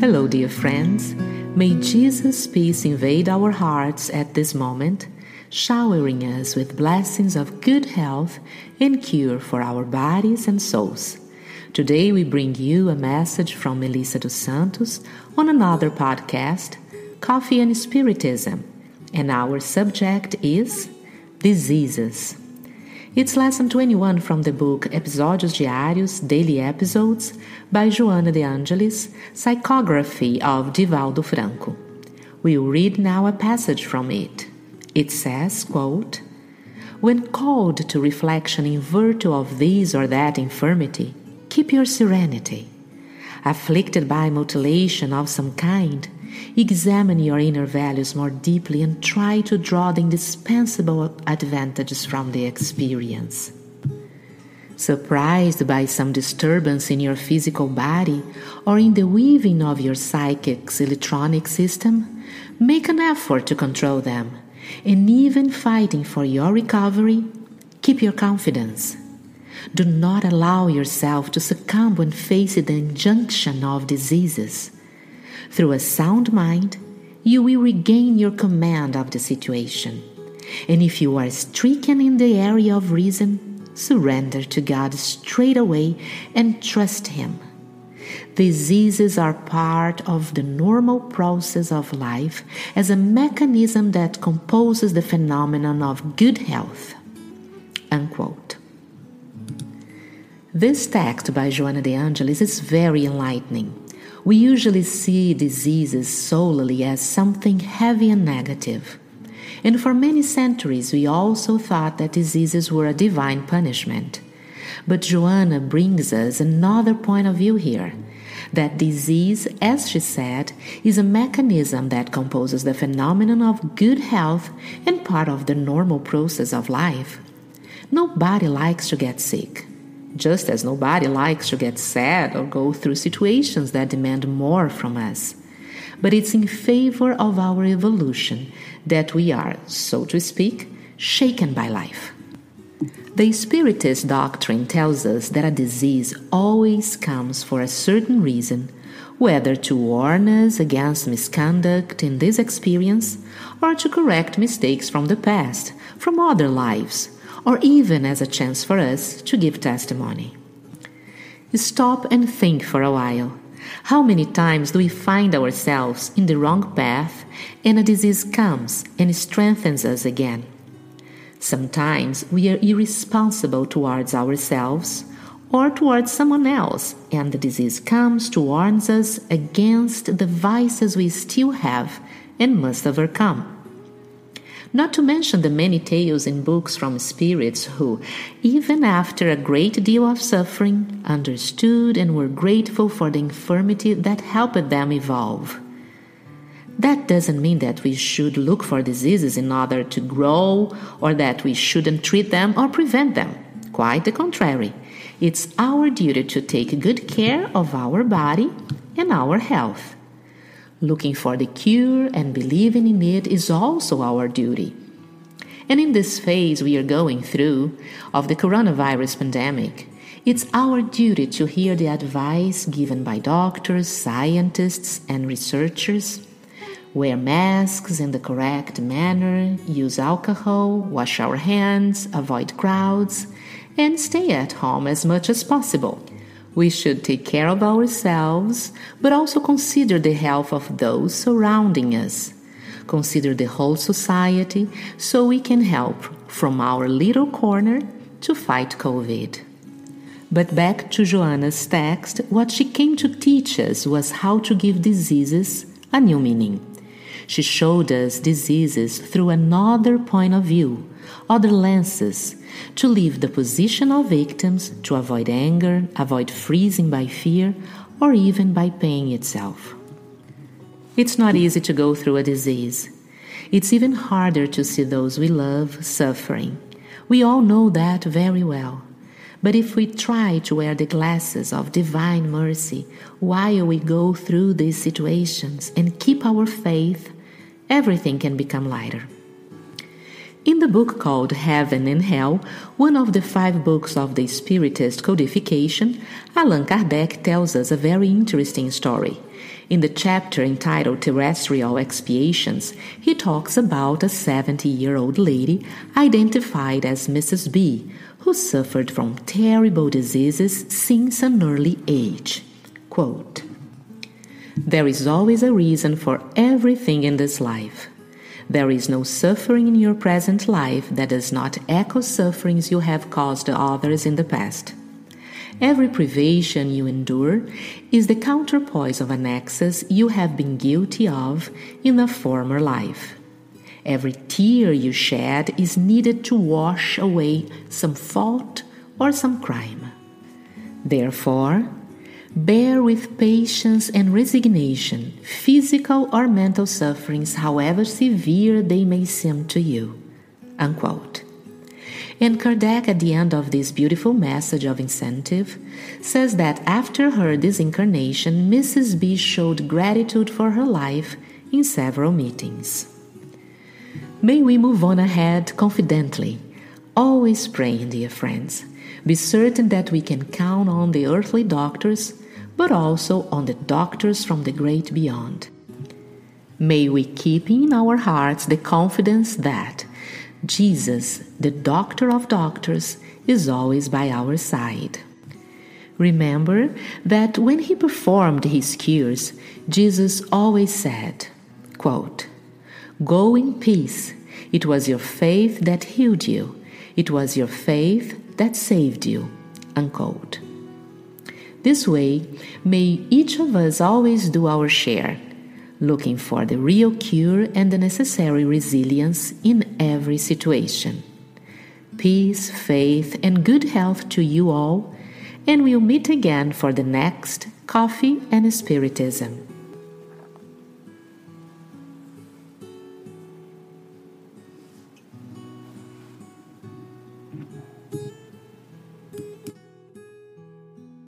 Hello, dear friends. May Jesus' peace invade our hearts at this moment, showering us with blessings of good health and cure for our bodies and souls. Today, we bring you a message from Melissa dos Santos on another podcast, Coffee and Spiritism, and our subject is Diseases. It's lesson 21 from the book Episódios Diários, Daily Episodes by Joana de Angelis, Psychography of Divaldo Franco. We'll read now a passage from it. It says, quote, When called to reflection in virtue of this or that infirmity, keep your serenity. Afflicted by mutilation of some kind, Examine your inner values more deeply and try to draw the indispensable advantages from the experience. Surprised by some disturbance in your physical body or in the weaving of your psychic's electronic system, make an effort to control them. And even fighting for your recovery, keep your confidence. Do not allow yourself to succumb when facing the injunction of diseases. Through a sound mind, you will regain your command of the situation. And if you are stricken in the area of reason, surrender to God straight away and trust Him. Diseases are part of the normal process of life as a mechanism that composes the phenomenon of good health. Unquote. This text by Joanna de Angelis is very enlightening we usually see diseases solely as something heavy and negative. And for many centuries, we also thought that diseases were a divine punishment. But Joanna brings us another point of view here that disease, as she said, is a mechanism that composes the phenomenon of good health and part of the normal process of life. Nobody likes to get sick just as nobody likes to get sad or go through situations that demand more from us. But it's in favor of our evolution that we are, so to speak, shaken by life. The Spiritist doctrine tells us that a disease always comes for a certain reason, whether to warn us against misconduct in this experience or to correct mistakes from the past, from other lives or even as a chance for us to give testimony. Stop and think for a while. How many times do we find ourselves in the wrong path and a disease comes and strengthens us again? Sometimes we are irresponsible towards ourselves or towards someone else, and the disease comes to warn us against the vices we still have and must overcome. Not to mention the many tales in books from spirits who, even after a great deal of suffering, understood and were grateful for the infirmity that helped them evolve. That doesn't mean that we should look for diseases in order to grow or that we shouldn't treat them or prevent them. Quite the contrary. It's our duty to take good care of our body and our health. Looking for the cure and believing in it is also our duty. And in this phase we are going through of the coronavirus pandemic, it's our duty to hear the advice given by doctors, scientists, and researchers. Wear masks in the correct manner, use alcohol, wash our hands, avoid crowds, and stay at home as much as possible. We should take care of ourselves, but also consider the health of those surrounding us. Consider the whole society so we can help from our little corner to fight COVID. But back to Joanna's text, what she came to teach us was how to give diseases a new meaning. She showed us diseases through another point of view, other lenses, to leave the position of victims to avoid anger, avoid freezing by fear, or even by pain itself. It's not easy to go through a disease. It's even harder to see those we love suffering. We all know that very well. But if we try to wear the glasses of divine mercy while we go through these situations and keep our faith, everything can become lighter. In the book called Heaven and Hell, one of the five books of the Spiritist codification, Allan Kardec tells us a very interesting story. In the chapter entitled Terrestrial Expiations, he talks about a 70 year old lady identified as Mrs. B, who suffered from terrible diseases since an early age. Quote, there is always a reason for everything in this life. There is no suffering in your present life that does not echo sufferings you have caused others in the past. Every privation you endure is the counterpoise of an excess you have been guilty of in a former life. Every tear you shed is needed to wash away some fault or some crime. Therefore, bear with patience and resignation physical or mental sufferings, however severe they may seem to you. Unquote. And Kardec, at the end of this beautiful message of incentive, says that after her disincarnation, Mrs. B showed gratitude for her life in several meetings. May we move on ahead confidently, always praying, dear friends. Be certain that we can count on the earthly doctors, but also on the doctors from the great beyond. May we keep in our hearts the confidence that Jesus, the doctor of doctors, is always by our side. Remember that when he performed his cures, Jesus always said, quote, Go in peace. It was your faith that healed you. It was your faith that saved you. Unquote. This way, may each of us always do our share looking for the real cure and the necessary resilience in every situation. Peace, faith, and good health to you all, and we'll meet again for the next Coffee and Spiritism.